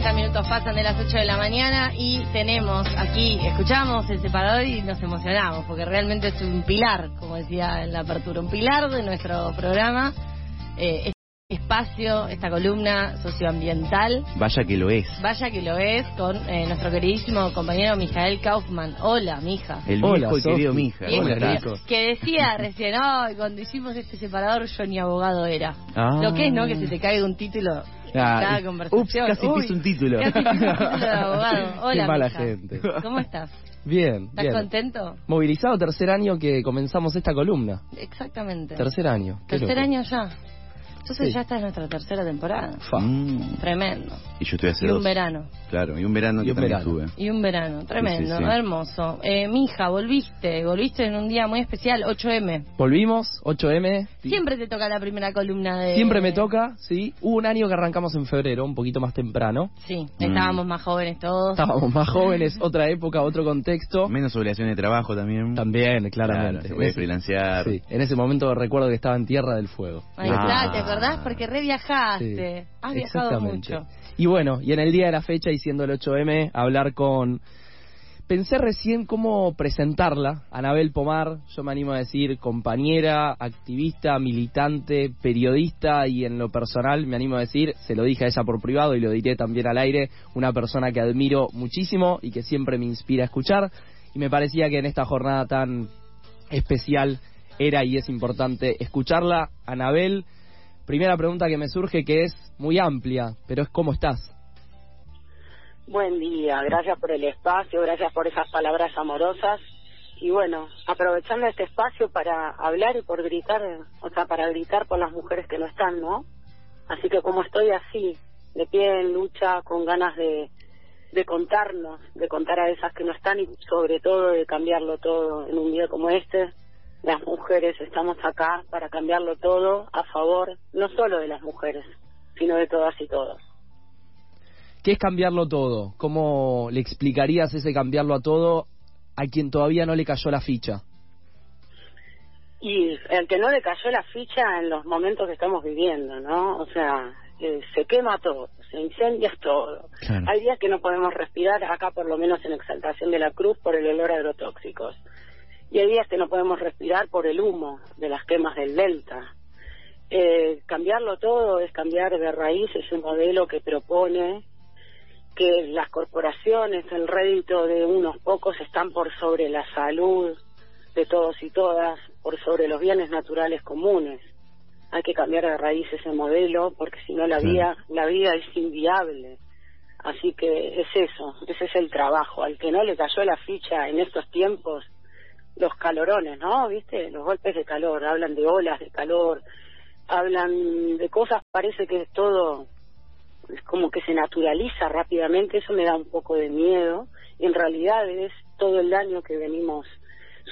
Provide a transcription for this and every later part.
40 minutos pasan de las 8 de la mañana y tenemos aquí, escuchamos el separador y nos emocionamos porque realmente es un pilar, como decía en la apertura, un pilar de nuestro programa. Eh, este espacio, esta columna socioambiental. Vaya que lo es. Vaya que lo es con eh, nuestro queridísimo compañero Mijael Kaufman. Hola, mija. El Hola, viejo y Sofi. querido Mija. Viejo, ¿Cómo estás? rico. Que decía recién, "Ay, cuando hicimos este separador yo ni abogado era. Ah. Lo que es, ¿no? Que se te caiga un título Ah, cada ups, casi Uy, piso un título. Casi un título de abogado. Hola, Qué mala mija. gente. ¿Cómo estás? Bien, ¿Estás bien. contento? Movilizado tercer año que comenzamos esta columna. Exactamente. Tercer año. Tercer año ya. Entonces Sí. ya esta es nuestra tercera temporada. Fa. Mm. Tremendo. Y yo estoy hace Y dos. un verano. Claro, y un verano Y que un también verano. estuve. Y un verano. Tremendo. Sí, sí, sí. Hermoso. Eh, mija, volviste. Volviste en un día muy especial, 8M. Volvimos, 8M. Siempre te toca la primera columna de... Siempre me toca, sí. Hubo un año que arrancamos en febrero, un poquito más temprano. Sí, Mm. estábamos más jóvenes todos. Estábamos más jóvenes, otra época, otro contexto. Menos obligación de trabajo también. También, Claro, claramente. se puede En ese- freelancear. sí, en ese momento recuerdo que estaba en Tierra del Fuego. Ahí Ah. está, ¿te acordás? Porque re viajaste. Sí, Has viajado mucho. Y bueno, y en el día de la fecha y siendo el 8M, hablar con... Pensé recién cómo presentarla, Anabel Pomar, yo me animo a decir compañera, activista, militante, periodista y en lo personal me animo a decir, se lo dije a ella por privado y lo diré también al aire, una persona que admiro muchísimo y que siempre me inspira a escuchar y me parecía que en esta jornada tan especial era y es importante escucharla. Anabel, primera pregunta que me surge que es muy amplia, pero es ¿cómo estás? Buen día, gracias por el espacio, gracias por esas palabras amorosas. Y bueno, aprovechando este espacio para hablar y por gritar, o sea, para gritar por las mujeres que no están, ¿no? Así que como estoy así, de pie en lucha, con ganas de, de contarnos, de contar a esas que no están y sobre todo de cambiarlo todo en un día como este, las mujeres estamos acá para cambiarlo todo a favor, no solo de las mujeres, sino de todas y todos. ¿Qué es cambiarlo todo? ¿Cómo le explicarías ese cambiarlo a todo a quien todavía no le cayó la ficha? Y el que no le cayó la ficha en los momentos que estamos viviendo, ¿no? O sea, eh, se quema todo, se incendia todo. Claro. Hay días que no podemos respirar, acá por lo menos en Exaltación de la Cruz, por el olor a agrotóxicos. Y hay días que no podemos respirar por el humo de las quemas del delta. Eh, cambiarlo todo es cambiar de raíz ese modelo que propone que las corporaciones, el rédito de unos pocos están por sobre la salud de todos y todas, por sobre los bienes naturales comunes. Hay que cambiar de raíz ese modelo porque si no la vida, la vida es inviable. Así que es eso, ese es el trabajo. Al que no le cayó la ficha en estos tiempos, los calorones, ¿no? ¿Viste? Los golpes de calor, hablan de olas de calor, hablan de cosas, parece que todo es como que se naturaliza rápidamente, eso me da un poco de miedo, en realidad es todo el daño que venimos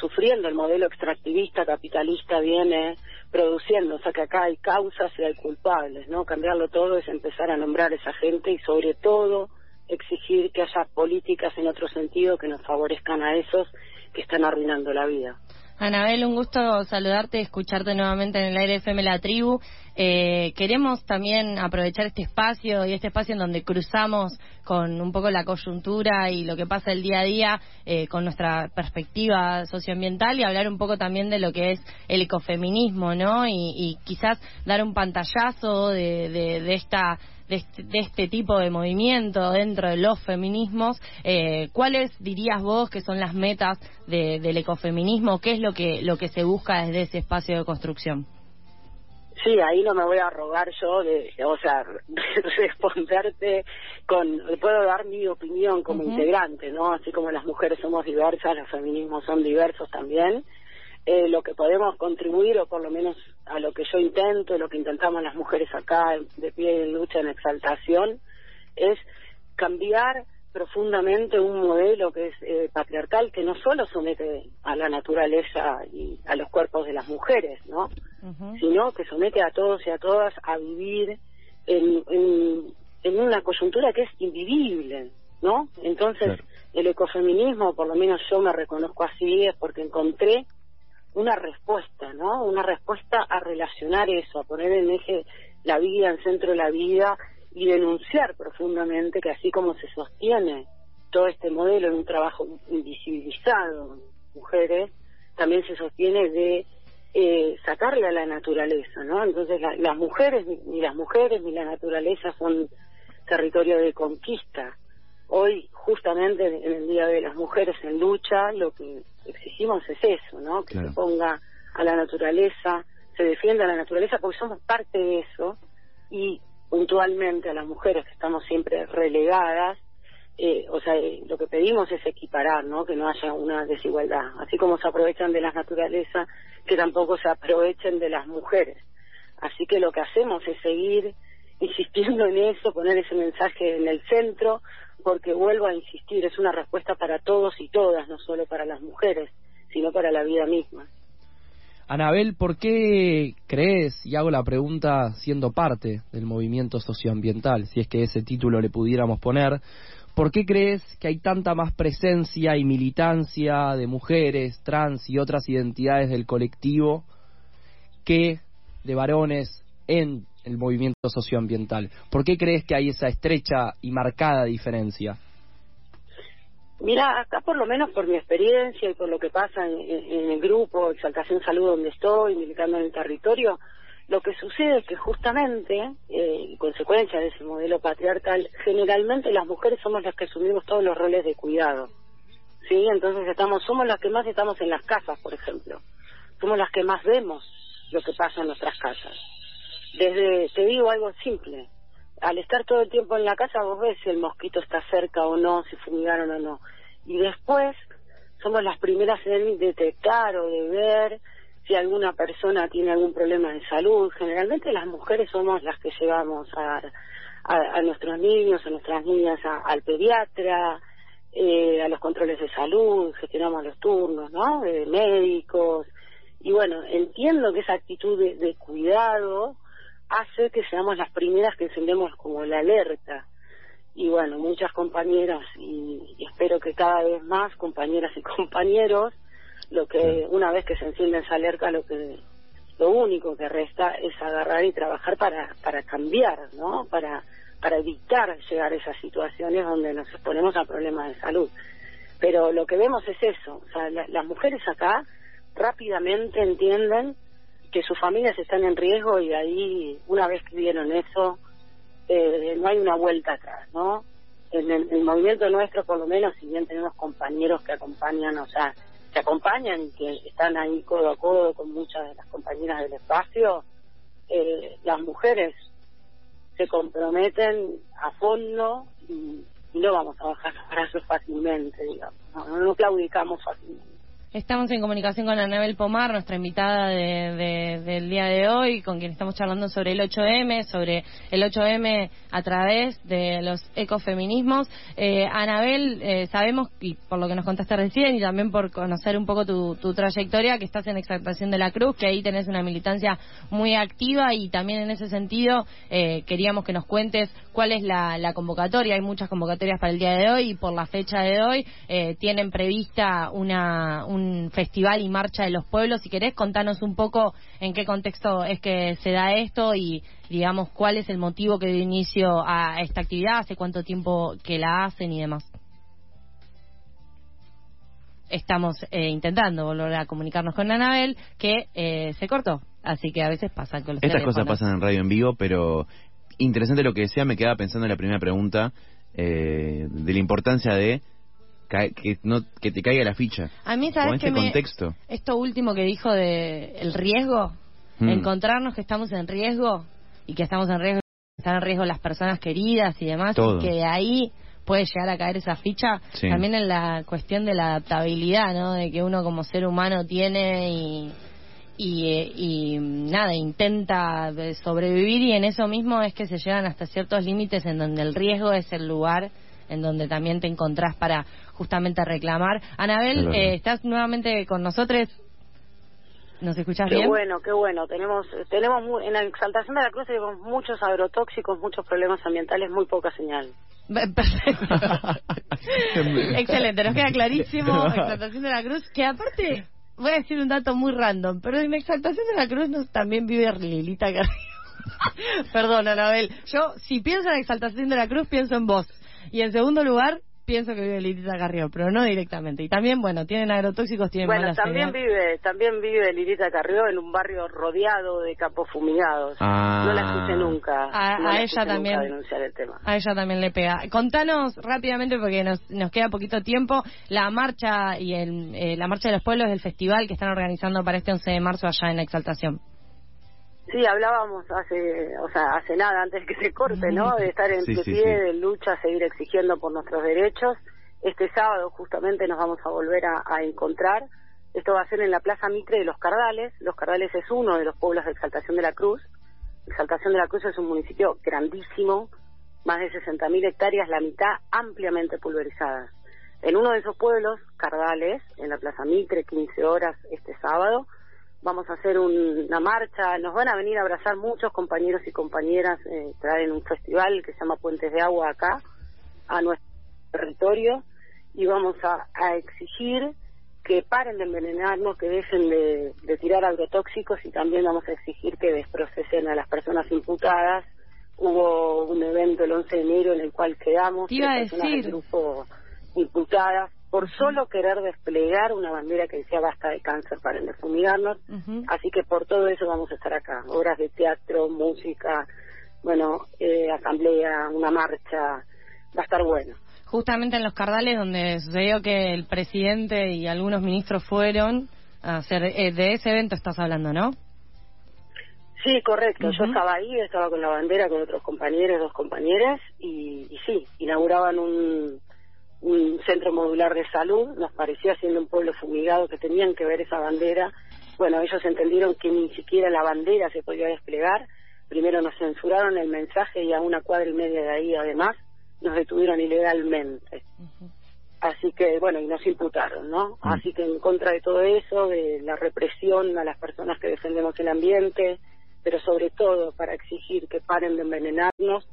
sufriendo, el modelo extractivista, capitalista viene produciendo, o sea que acá hay causas y hay culpables, ¿no? Cambiarlo todo es empezar a nombrar a esa gente y sobre todo exigir que haya políticas en otro sentido que nos favorezcan a esos que están arruinando la vida. Anabel, un gusto saludarte, escucharte nuevamente en el aire FM La Tribu. Eh, queremos también aprovechar este espacio y este espacio en donde cruzamos con un poco la coyuntura y lo que pasa el día a día eh, con nuestra perspectiva socioambiental y hablar un poco también de lo que es el ecofeminismo, ¿no? Y, y quizás dar un pantallazo de, de, de esta de este, de este tipo de movimiento dentro de los feminismos, eh, ¿cuáles dirías vos que son las metas de- del ecofeminismo? ¿Qué es lo que, lo que se busca desde ese espacio de construcción? Sí, ahí no me voy a arrogar yo de, o sea, responderte con, puedo dar mi opinión como integrante, ¿no? Así como las mujeres somos diversas, los feminismos son diversos también. Eh, lo que podemos contribuir, o por lo menos a lo que yo intento, lo que intentamos las mujeres acá de pie en lucha, en exaltación, es cambiar profundamente un modelo que es eh, patriarcal que no solo somete a la naturaleza y a los cuerpos de las mujeres, ¿no? Sino que somete a todos y a todas a vivir en, en, en una coyuntura que es invivible, ¿no? Entonces, el ecofeminismo, por lo menos yo me reconozco así, es porque encontré una respuesta, ¿no? Una respuesta a relacionar eso, a poner en eje la vida, en centro de la vida y denunciar profundamente que así como se sostiene todo este modelo en un trabajo invisibilizado, mujeres, también se sostiene de eh, sacarle a la naturaleza, ¿no? Entonces las mujeres, ni las mujeres ni la naturaleza son territorio de conquista. Hoy, justamente en el Día de las Mujeres en Lucha, lo que exigimos es eso, ¿no? Que se ponga a la naturaleza, se defienda a la naturaleza, porque somos parte de eso, y puntualmente a las mujeres que estamos siempre relegadas, eh, o sea, eh, lo que pedimos es equiparar, ¿no? Que no haya una desigualdad. Así como se aprovechan de la naturaleza, que tampoco se aprovechen de las mujeres. Así que lo que hacemos es seguir insistiendo en eso, poner ese mensaje en el centro, porque vuelvo a insistir, es una respuesta para todos y todas, no solo para las mujeres, sino para la vida misma. Anabel, ¿por qué crees, y hago la pregunta siendo parte del movimiento socioambiental, si es que ese título le pudiéramos poner, ¿por qué crees que hay tanta más presencia y militancia de mujeres, trans y otras identidades del colectivo que de varones en el movimiento socioambiental? ¿Por qué crees que hay esa estrecha y marcada diferencia? Mira, acá por lo menos por mi experiencia y por lo que pasa en, el grupo Exaltación Salud donde estoy, militando en el territorio, lo que sucede es que justamente, eh, en consecuencia de ese modelo patriarcal, generalmente las mujeres somos las que asumimos todos los roles de cuidado. ¿Sí? Entonces estamos, somos las que más estamos en las casas, por ejemplo. Somos las que más vemos lo que pasa en nuestras casas. Desde, te digo algo simple, al estar todo el tiempo en la casa vos ves si el mosquito está cerca o no, si fumigaron o no. Y después somos las primeras en detectar o de ver si alguna persona tiene algún problema de salud. Generalmente las mujeres somos las que llevamos a, a, nuestros niños, a nuestras niñas al pediatra, eh, a los controles de salud, gestionamos los turnos, ¿no? De médicos. Y bueno, entiendo que esa actitud de cuidado hace que seamos las primeras que encendemos como la alerta. Y bueno, muchas compañeras y, espero que cada vez más compañeras y compañeros, lo que una vez que se enciende esa alerta, lo que lo único que resta es agarrar y trabajar para para cambiar, ¿no? Para para evitar llegar a esas situaciones donde nos exponemos a problemas de salud. Pero lo que vemos es eso, o sea, las mujeres acá rápidamente entienden que sus familias están en riesgo y ahí, una vez que vieron eso, eh, no hay una vuelta atrás, ¿no? En el, movimiento nuestro, por lo menos, si bien tenemos compañeros que acompañan, o sea, que acompañan y que están ahí codo a codo con muchas de las compañeras del espacio, eh, las mujeres se comprometen a fondo y, no vamos a bajar los brazos fácilmente, digamos, no, no claudicamos fácilmente. Estamos en comunicación con Anabel Pomar, nuestra invitada de, del día de hoy, con quien estamos charlando sobre el 8M, sobre el 8M a través de los ecofeminismos. Eh, Anabel, eh, sabemos, y por lo que nos contaste recién, y también por conocer un poco tu, trayectoria, que estás en Exaltación de la Cruz, que ahí tenés una militancia muy activa, y también en ese sentido eh, queríamos que nos cuentes cuál es la, convocatoria. Hay muchas convocatorias para el día de hoy, y por la fecha de hoy eh, tienen prevista una un festival y marcha de los pueblos. Si querés, contanos un poco en qué contexto es que se da esto y, digamos, cuál es el motivo que dio inicio a esta actividad, hace cuánto tiempo que la hacen y demás. Estamos eh, intentando volver a comunicarnos con Anabel, que eh, se cortó. Así que a veces pasan con los Estas cosas pasan en radio en vivo, pero interesante lo que decía. Me quedaba pensando en la primera pregunta eh, de la importancia de que, no, que te caiga la ficha. A mí, ¿sabes este contexto. Esto último que dijo de el riesgo, hmm. encontrarnos que estamos en riesgo y que estamos en riesgo, están en riesgo las personas queridas y demás, y que de ahí puede llegar a caer esa ficha, también en la cuestión de la adaptabilidad, ¿no? De que uno como ser humano tiene y, y, y, nada, intenta sobrevivir y en eso mismo es que se llegan hasta ciertos límites en donde el riesgo es el lugar en donde también te encontrás para justamente reclamar. Anabel, Claro. eh, estás nuevamente con nosotros. ¿Nos escuchás Qué bien? bueno, qué bueno. Tenemos, tenemos mu- en la exaltación de la cruz tenemos muchos agrotóxicos, muchos problemas ambientales, muy poca señal. Perfecto. Excelente, nos queda clarísimo. Exaltación de la Cruz, que aparte, voy a decir un dato muy random, pero en Exaltación de la Cruz nos, también vive Lilita Carrillo. Perdón, Anabel. Yo, si pienso en Exaltación de la Cruz, pienso en vos. Y en segundo lugar, pienso que vive Lilita Carrillo, pero no directamente. Y también, bueno, tienen agrotóxicos, tienen Bueno, mala también señal. vive, también vive Lilita Carrió en un barrio rodeado de campos fumigados. Ah. No la escuché nunca. A- no a la ella nunca también. denunciar el tema. A ella también le pega. Contanos rápidamente, porque nos, nos queda poquito tiempo, la marcha y el, eh, la marcha de los pueblos del festival que están organizando para este 11 de marzo allá en la Exaltación. Sí, hablábamos hace, o sea, hace nada antes que se corte, ¿no? De estar en Sí, pie, sí, sí. de lucha, seguir exigiendo por nuestros derechos. Este sábado justamente nos vamos a volver a, a encontrar. Esto va a ser en la Plaza Mitre de Los Cardales. Los Cardales es uno de los pueblos de Exaltación de la Cruz. Exaltación de la Cruz es un municipio grandísimo, más de 60.000 hectáreas, la mitad ampliamente pulverizadas. En uno de esos pueblos, Cardales, en la Plaza Mitre, 15 horas este sábado, vamos a hacer un- una marcha, nos van a venir a abrazar muchos compañeros y compañeras, eh, traen un festival que se llama Puentes de Agua acá, a nuestro territorio, y vamos a, a exigir que paren de envenenarnos, que dejen de, de tirar agrotóxicos y también vamos a exigir que desprocesen a las personas imputadas. Hubo un evento el 11 de enero en el cual quedamos Te iba a tres personas decir. del grupo imputadas por solo querer desplegar una bandera que decía basta de cáncer, fumigarnos. Ujú. Así que por todo eso vamos a estar acá. Obras de teatro, música, bueno, eh, asamblea, una marcha. Va a estar bueno. Justamente en los Cardales, donde sucedió que el presidente y algunos ministros fueron a hacer. eh, de ese evento estás hablando, ¿no? Sí, correcto. Yo estaba ahí, estaba con la bandera, con otros compañeros, dos compañeras, y, y sí, inauguraban un, un centro modular de salud. Nos parecía, siendo un pueblo fumigado, que tenían que ver esa bandera. Bueno, ellos entendieron que ni siquiera la bandera se podía desplegar. Primero nos censuraron el mensaje y a una cuadra y media de ahí, además, nos detuvieron ilegalmente. Así que, bueno, y nos imputaron, ¿no? Mm. Así que en contra de todo eso, de la represión a las personas que defendemos el ambiente, pero sobre todo para exigir que paren de envenenarnos,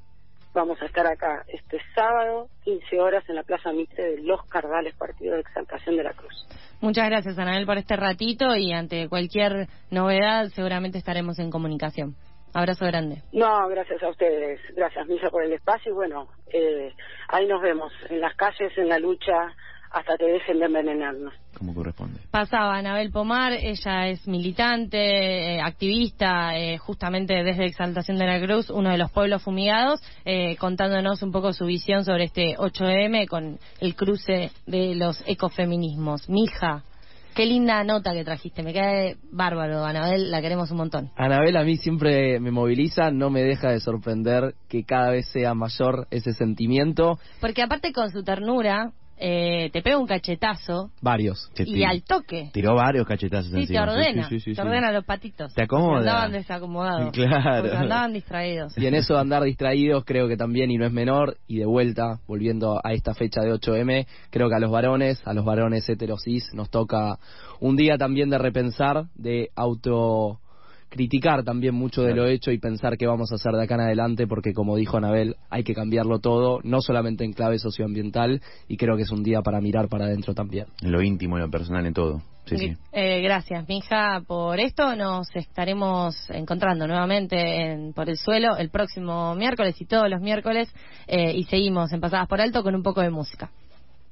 vamos a estar acá este sábado, 15 horas, en la Plaza Mitre de Los Cardales, partido de Exaltación de la Cruz. Muchas gracias, Anabel, por este ratito y ante cualquier novedad seguramente estaremos en comunicación. Abrazo grande. No, gracias a ustedes, gracias Misa por el espacio y bueno, eh, ahí nos vemos, en las calles, en la lucha, hasta que dejen de envenenarnos. Como corresponde. Pasaba Anabel Pomar, ella es militante, eh, activista, eh, justamente desde Exaltación de la Cruz, uno de los pueblos fumigados, eh, contándonos un poco su visión sobre este 8M con el cruce de los ecofeminismos. Mija, qué linda nota que trajiste, me cae bárbaro, Anabel, la queremos un montón. Anabel a mí siempre me moviliza, no me deja de sorprender que cada vez sea mayor ese sentimiento. Porque aparte con su ternura, eh, te pega un cachetazo Varios. Te y al toque. Tiró varios cachetazos Sí, te encima. ordena, Sí, sí, sí, te ordena los patitos. Te acomoda. Andaban desacomodados. Claro. Porque andaban distraídos. Y en eso de andar distraídos creo que también, y no es menor, y de vuelta, volviendo a esta fecha de 8M, creo que a los varones, a los varones heterosis, nos toca un día también de repensar, de auto criticar también mucho de lo hecho y pensar qué vamos a hacer de acá en adelante porque como dijo Anabel hay que cambiarlo todo no solamente en clave socioambiental y creo que es un día para mirar para adentro también En lo íntimo, en lo personal, en todo. Sí, sí. Eh, gracias, Mija, por esto. Nos estaremos encontrando nuevamente en, por el suelo el próximo miércoles y todos los miércoles. eh, y seguimos en Pasadas por Alto con un poco de música.